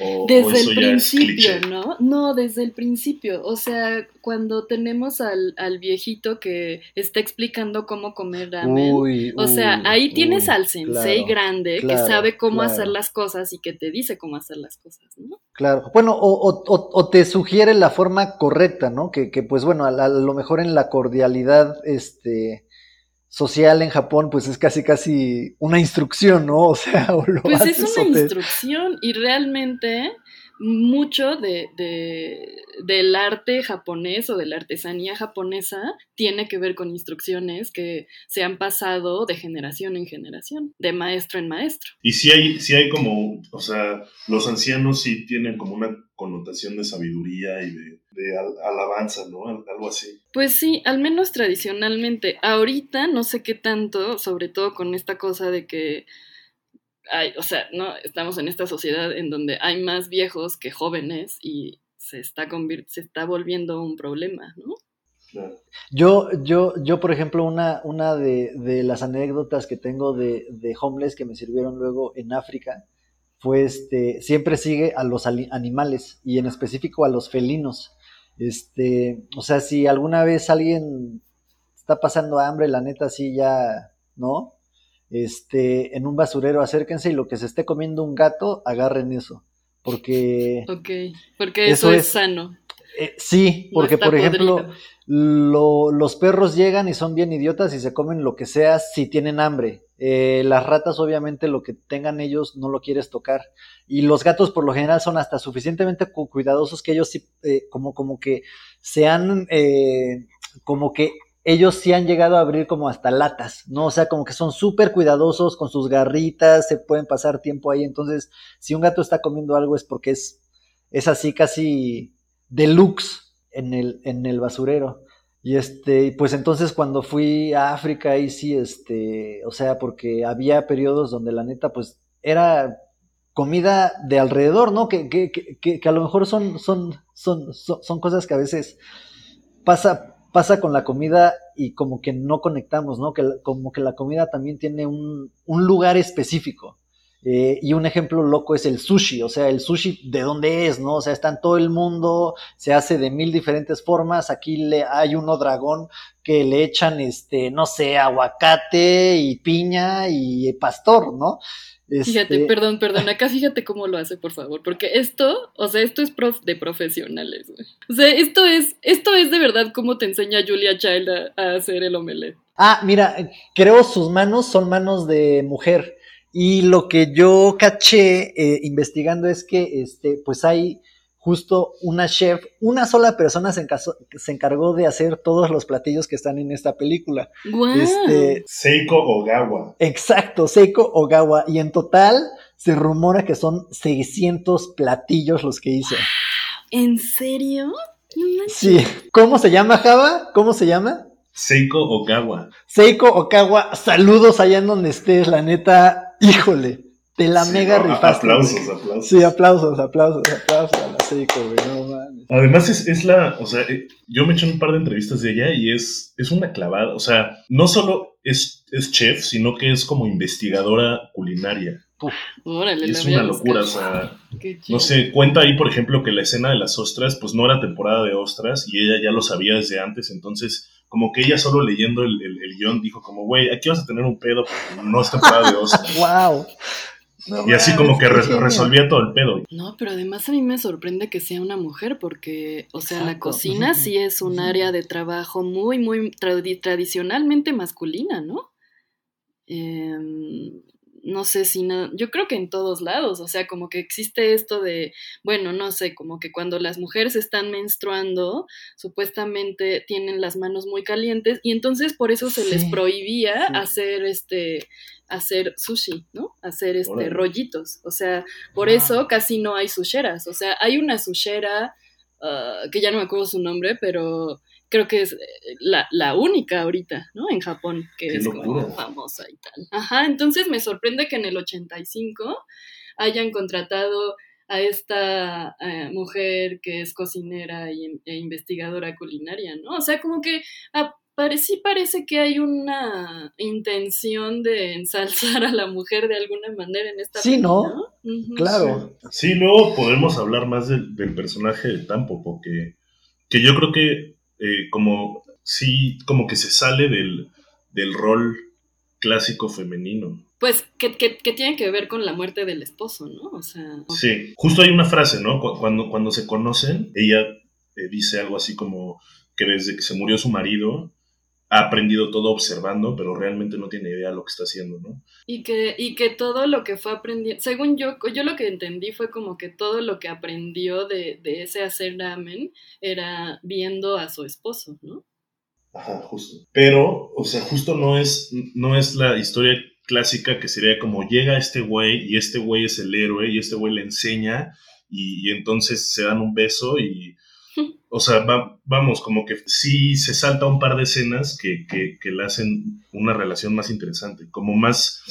O, o Desde eso el principio. ¿no? No, desde el principio. O sea, cuando tenemos al, al viejito que está explicando cómo comer ramen. Uy, o sea, uy, ahí tienes uy, al sensei claro, grande claro, que sabe cómo claro. hacer las cosas y que te dice cómo hacer las cosas, ¿no? Claro, bueno, o, o- o- o te sugiere la forma correcta, ¿no? Que, que pues bueno, a, la- a lo mejor en la cordialidad este, social en Japón, pues es casi casi una instrucción, ¿no? O sea, o lo Pues es una o te- instrucción y realmente mucho de, de- del arte japonés o de la artesanía japonesa tiene que ver con instrucciones que se han pasado de generación en generación, de maestro en maestro. Y sí hay, sí hay como, o sea, los ancianos sí tienen como una connotación de sabiduría y de, de al- alabanza, ¿no? Al- Algo así. Pues sí, al menos tradicionalmente. Ahorita no sé qué tanto, sobre todo con esta cosa de que hay, o sea, no estamos en esta sociedad en donde hay más viejos que jóvenes y se está se está volviendo un problema, ¿no? Claro. Yo, yo, yo, por ejemplo, una, una de, de las anécdotas que tengo de, de homeless que me sirvieron luego en África fue este, siempre sigue a los animales y en específico a los felinos. Este, o sea, si alguna vez alguien está pasando hambre, la neta sí ya, ¿no? Este, en un basurero acérquense y lo que se esté comiendo un gato, agarren eso. Porque Ok, porque eso, Eso es, es- sano. eh, sí, porque por ejemplo, lo- los perros llegan y son bien idiotas y se comen lo que sea si tienen hambre. Eh, las ratas, obviamente, lo que tengan ellos no lo quieres tocar. Y los gatos, por lo general, son hasta suficientemente cu- cuidadosos que ellos sí, eh, como, como que se han, eh, como que ellos sí han llegado a abrir como hasta latas, ¿no? O sea, como que son súper cuidadosos con sus garritas, se pueden pasar tiempo ahí. Entonces, si un gato está comiendo algo es porque es, es así casi deluxe en el, en el basurero. Y este, pues entonces cuando fui a África, ahí sí, este, o sea, porque había periodos donde la neta, pues, era comida de alrededor, ¿no? Que, que, que, que- a lo mejor son, son, son, son, cosas que a veces pasa, pasa con la comida y como que no conectamos, ¿no? Que como que la comida también tiene un, un lugar específico. Eh, y un ejemplo loco es el sushi, o sea, el sushi de dónde es, ¿no? O sea, está en todo el mundo, se hace de mil diferentes formas. Aquí le, hay uno dragón que le echan, este, no sé, aguacate y piña y pastor, ¿no? Fíjate, Este, perdón, perdón, acá fíjate cómo lo hace, por favor, porque esto, o sea, esto es prof de profesionales, güey. O sea, esto es, esto es de verdad cómo te enseña Julia Child a, a hacer el omelette. Ah, mira, creo sus manos son manos de mujer. Y lo que yo caché eh, investigando es que, este, pues hay justo una chef, una sola persona se, se encargó de hacer todos los platillos que están en esta película. ¡Guau! Este, Seiko Ogawa. exacto, Seiko Ogawa. Y en total se rumora que son 600 platillos los que hizo. ¿En serio? No. Sí. ¿Cómo se llama, Java? ¿Cómo se llama? Seiko Ogawa. Seiko Okawa, saludos allá en donde estés, la neta, híjole, te la Sí, mega no, rifaste. Aplausos, güey. aplausos. Sí, aplausos, aplausos, aplausos a la Seiko, güey, no mames. Además es, es la, o sea, eh, yo me eché un par de entrevistas de ella y es, es una clavada, o sea, no solo es, es chef, sino que es como investigadora culinaria. Órale, la es una locura, o sea, Qué chido. no sé, cuenta ahí, por ejemplo, que la escena de las ostras, pues no era temporada de ostras y ella ya lo sabía desde antes, entonces como que ella solo leyendo el, el- el guion dijo como, güey, aquí vas a tener un pedo porque no es temporada de ostras. Wow. Y así como que re- resolvía todo el pedo. No, pero además a mí me sorprende que sea una mujer porque, o sea, la cocina sí es un área de trabajo muy, muy tradi- tradicionalmente masculina, ¿no? Em, no sé si no, yo creo que en todos lados, o sea, como que existe esto de, bueno, no sé, como que cuando las mujeres están menstruando, supuestamente tienen las manos muy calientes y entonces por eso se les prohibía sí. hacer este hacer sushi, ¿no? Hacer este rollitos, o sea, por Ah. eso casi no hay susheras, o sea, hay una sushera ah, que ya no me acuerdo su nombre, pero creo que es eh, la, la única ahorita, ¿no? En Japón, que Qué es como famosa y tal. Ajá, entonces me sorprende que en el 85 hayan contratado a esta eh, mujer que es cocinera y- e investigadora culinaria, ¿no? O sea, como que ah, sí parece que hay una intención de ensalzar a la mujer de alguna manera en esta Sí, ¿no? Claro. Sí. luego podemos hablar más del, personaje de Tampopo, que, que yo creo que eh, como sí, como que se sale del, del rol clásico femenino. Pues que, que, tiene que ver con la muerte del esposo, ¿no? O sea. Sí, justo hay una frase, ¿no? Cuando, cuando se conocen, ella eh, dice algo así como que desde que se murió su marido, ha aprendido todo observando, pero realmente no tiene idea de lo que está haciendo, ¿no? Y que, y que todo lo que fue aprendiendo, según yo, yo lo que entendí fue como que todo lo que aprendió de, de ese hacer ramen era viendo a su esposo, ¿no? Ajá, justo. Pero, o sea, justo no es, no es la historia clásica que sería como llega este güey y este güey es el héroe y este güey le enseña y, y entonces se dan un beso y o sea, vamos, como que sí se salta un par de escenas que, que, le hacen una relación más interesante, como más,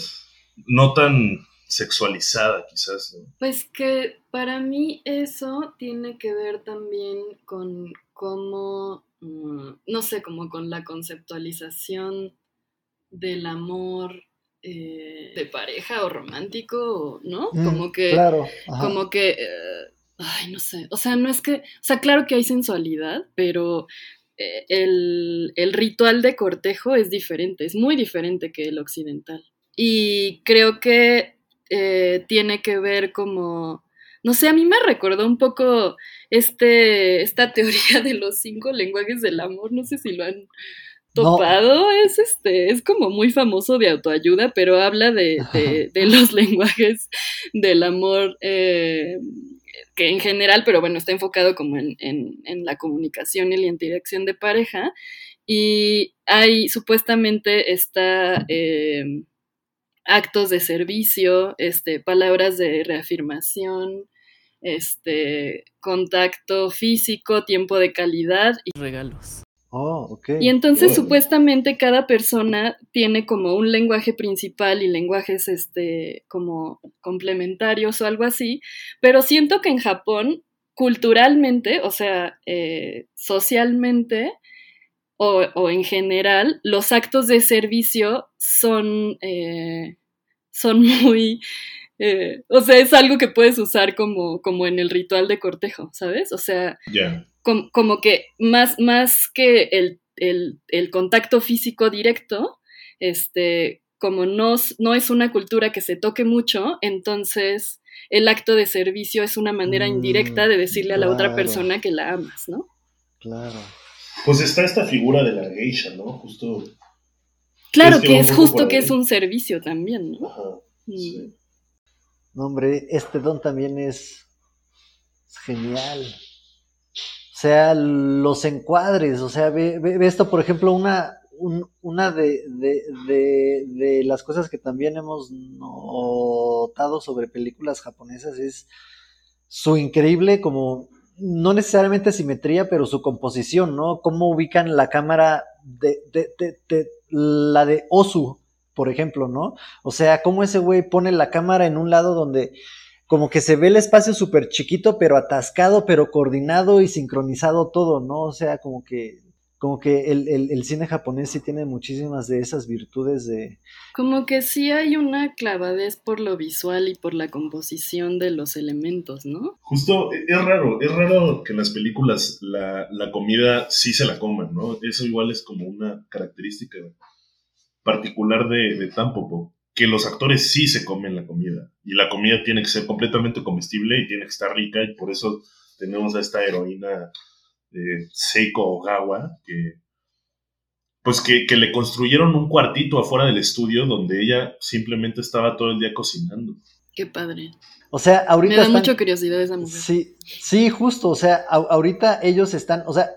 no tan sexualizada quizás. Pues que para mí eso tiene que ver también con cómo, mm, no sé, como con la conceptualización del amor eh, de pareja o romántico, ¿no? Mm, como que, claro, como que eh, Ay, no sé. O sea, no es que. O sea, claro que hay sensualidad, pero eh, el, ritual de cortejo es diferente, es muy diferente que el occidental. Y creo que eh, tiene que ver como. No sé, a mí me recordó un poco este, esta teoría de los cinco lenguajes del amor. No sé si lo han topado. Es este, es como muy famoso de autoayuda, pero habla de, los lenguajes del amor. Eh, que en general, pero bueno, está enfocado como en, la comunicación y la interacción de pareja. Y hay supuestamente está eh, actos de servicio, este, palabras de reafirmación, este, contacto físico, tiempo de calidad y regalos. Oh, y entonces supuestamente cada persona tiene como un lenguaje principal y lenguajes este como complementarios o algo así, pero siento que en Japón culturalmente, o sea, eh, socialmente o, en general, los actos de servicio son, eh, son muy eh, o sea, es algo que puedes usar como, como en el ritual de cortejo, ¿sabes? O sea, como, que más, más que el, contacto físico directo, este, como no, no es una cultura que se toque mucho, entonces el acto de servicio es una manera mm, indirecta de decirle a la otra persona que la amas, ¿no? Claro. Pues está esta figura de la geisha, ¿no? Justo. Claro, que es justo que es un servicio también, ¿no? Ajá, mm. No, hombre, este don también es, genial. O sea, los encuadres, o sea, ve, esto, por ejemplo, una, una de, de, las cosas que también hemos notado sobre películas japonesas es su increíble como no necesariamente simetría, pero su composición, ¿no? Cómo ubican la cámara de, de, de, la de Osu, por ejemplo, ¿no? O sea, cómo ese güey pone la cámara en un lado donde como que se ve el espacio súper chiquito, pero atascado, pero coordinado y sincronizado todo, ¿no? O sea, como que como que el, cine japonés sí tiene muchísimas de esas virtudes de... Como que sí hay una clavadez por lo visual y por la composición de los elementos, ¿no? Justo, es raro, es raro que en las películas la, la comida sí se la coman, ¿no? Eso igual es como una característica particular de, de Tampopo, que los actores sí se comen la comida y la comida tiene que ser completamente comestible y tiene que estar rica y por eso tenemos a esta heroína eh, Seiko Ogawa que pues que, le construyeron un cuartito afuera del estudio donde ella simplemente estaba todo el día cocinando. Qué padre. O sea, ahorita. Me da mucha curiosidad esa mujer. Sí, sí, justo. O sea, ahorita ellos están. O sea,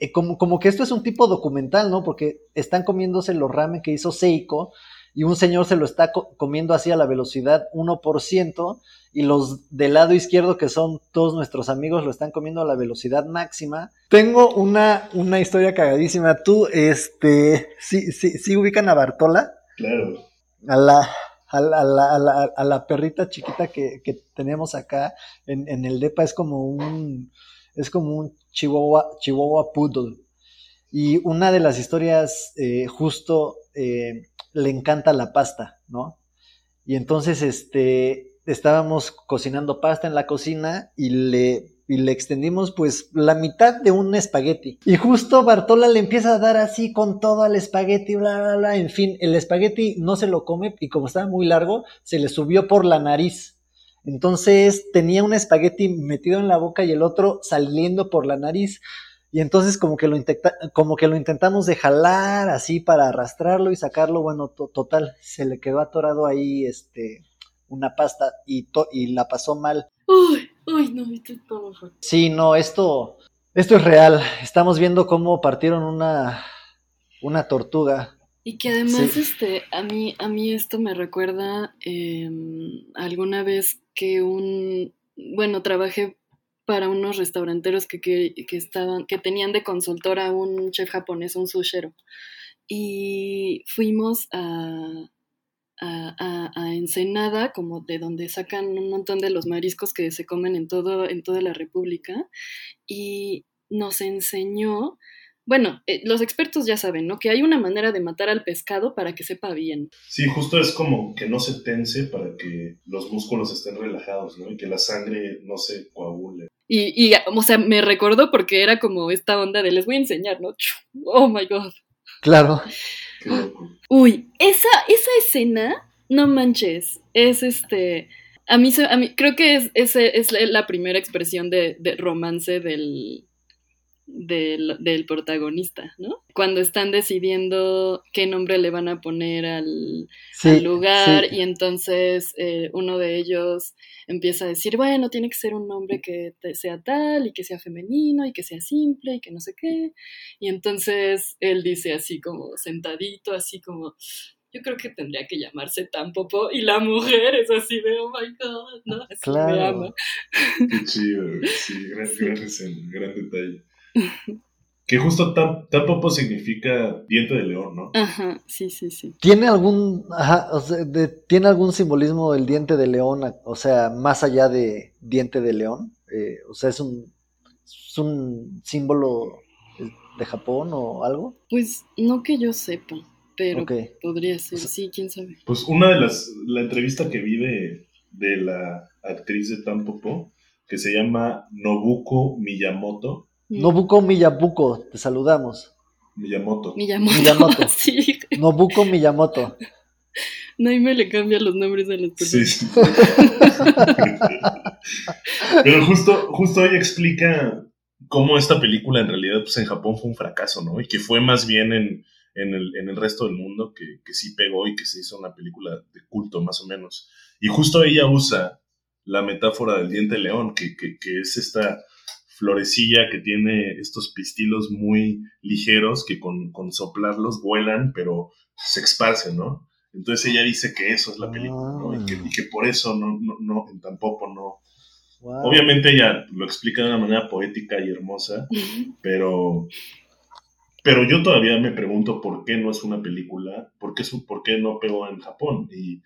eh, como, como, que esto es un tipo documental, ¿no? Porque están comiéndose los ramen que hizo Seiko y un señor se lo está comiendo así a la velocidad 1% y los del lado izquierdo, que son todos nuestros amigos, lo están comiendo a la velocidad máxima. Tengo una, una historia cagadísima. Tú, este, sí, sí, sí ubican a Bartola. Claro. A la, a la, a la, a la, perrita chiquita que, que tenemos acá en, en el DEPA es como un es como un chihuahua, chihuahua poodle. y una de las historias eh, justo eh, le encanta la pasta, ¿no? Y entonces este, estábamos cocinando pasta en la cocina y le, y le extendimos pues la mitad de un espagueti. Y justo Bartola le empieza a dar así con todo al espagueti, bla, bla, bla. En fin, el espagueti no se lo come y como estaba muy largo, se le subió por la nariz. Entonces tenía un espagueti metido en la boca y el otro saliendo por la nariz. Y entonces como que lo, intenta, como que lo intentamos de jalar así para arrastrarlo y sacarlo, bueno, to total, se le quedó atorado ahí este una pasta y, y la pasó mal. Uy, uy, no, esto todo. Sí, no, esto, esto es real. Estamos viendo cómo partieron una, una tortuga. Y que además, sí. este, a mí, a mí esto me recuerda eh, alguna vez que un, bueno, trabajé para unos restauranteros que, que, que, estaban, que tenían de consultor a un chef japonés, un sushero. Y fuimos a, a, a, Ensenada, como de donde sacan un montón de los mariscos que se comen en, todo, en toda la República, y nos enseñó, bueno, eh, los expertos ya saben, ¿no? Que hay una manera de matar al pescado para que sepa bien. Sí, justo es como que no se tense para que los músculos estén relajados, ¿no? Y que la sangre no se coagule. Y, y, o sea, me recordó porque era como esta onda de les voy a enseñar, ¿no? Oh my god. Claro. Uy, esa, esa escena, no manches, es este. A mí, a mí creo que es, es, es la primera expresión de, de romance del, del, del, protagonista, ¿no? Cuando están decidiendo qué nombre le van a poner al, sí, al lugar sí. y entonces eh, uno de ellos empieza a decir, bueno, tiene que ser un nombre que sea tal y que sea femenino y que sea simple y que no sé qué. Y entonces él dice así como sentadito, así como, yo creo que tendría que llamarse Tampopo y la mujer es así de, oh my god, ¿no? Así claro. me ama. Qué chido, sí, gran, gran, escena, gran detalle. Que justo tampoco significa diente de león, ¿no? Ajá, sí, sí, sí. ¿Tiene algún, ajá, o sea, de, ¿tiene algún simbolismo el diente de león? O sea, más allá de diente de león. Eh, o sea, es un, es un símbolo de Japón o algo. Pues no que yo sepa, pero okay. podría ser, sí, quién sabe. Pues una de las, la entrevista que vi de, de la actriz de Tampopo, que se llama Nobuko Miyamoto, Nobuko Miyabuko, te saludamos. Miyamoto. Miyamoto. Miyamoto. sí. Nobuko Miyamoto. Naime le cambia los nombres a las personas. Sí, sí. Pero justo, justo ella explica cómo esta película en realidad pues en Japón fue un fracaso, ¿no? Y que fue más bien en, en, el, en el resto del mundo que, que sí pegó y que se hizo una película de culto, más o menos. Y justo ella usa la metáfora del diente león, que, que, que es esta florecilla que tiene estos pistilos muy ligeros que con, con, soplarlos vuelan, pero se esparcen, ¿no? Entonces ella dice que eso es la película, ¿no? Y que, y que por eso no, no, no, tampoco no. Wow. Obviamente ella lo explica de una manera poética y hermosa, pero, pero yo todavía me pregunto por qué no es una película, por qué, por qué no pegó en Japón. Y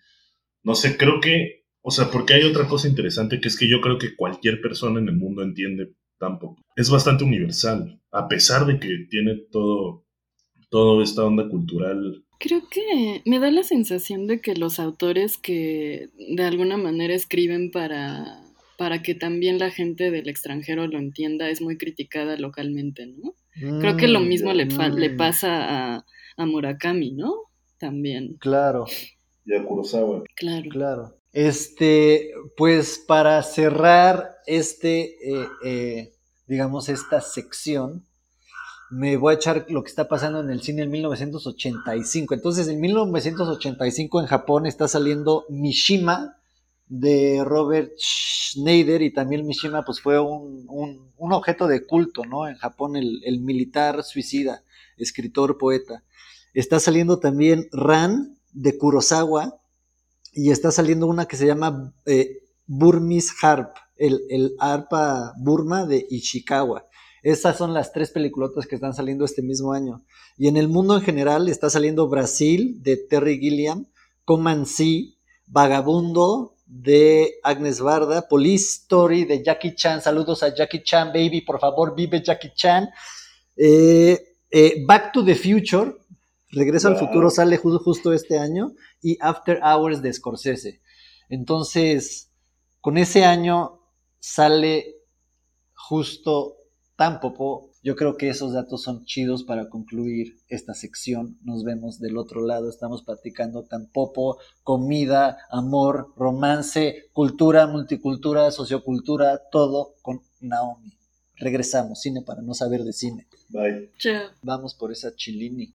no sé, creo que, o sea, porque hay otra cosa interesante que es que yo creo que cualquier persona en el mundo entiende tampoco. Es bastante universal, a pesar de que tiene todo, todo esta onda cultural. Creo que me da la sensación de que los autores que de alguna manera escriben para, para que también la gente del extranjero lo entienda es muy criticada localmente, ¿no? Mm, Creo que lo mismo le, mm. le pasa a, a, Murakami, ¿no? También. Claro. Y a Kurosawa. Claro. Claro. Este, pues para cerrar este, eh, eh, digamos, esta sección, me voy a echar lo que está pasando en el cine en 1985. Entonces, en 1985 en Japón está saliendo Mishima de Robert Schneider y también Mishima pues fue un, un, objeto de culto, ¿no? En Japón el, el, militar suicida, escritor, poeta. Está saliendo también Ran de Kurosawa y está saliendo una que se llama eh, Burmese Harp, el, el arpa Burma de Ishikawa. Esas son las tres peliculotas que están saliendo este mismo año. Y en el mundo en general está saliendo Brasil de Terry Gilliam, Comancy, Vagabundo de Agnes Barda, Police Story de Jackie Chan, saludos a Jackie Chan, baby, por favor, vive Jackie Chan. Eh, Eh, Back to the Future, Regreso al. Futuro, sale ju- justo este año. Y After Hours de Scorsese. Entonces, con ese año sale justo Tampopo. Yo creo que esos datos son chidos para concluir esta sección. Nos vemos del otro lado. Estamos platicando Tampopo, comida, amor, romance, cultura, multicultura, sociocultura, todo con Naomi. Regresamos, cine para no saber de cine. Bye. Chao. Vamos por esa chilini.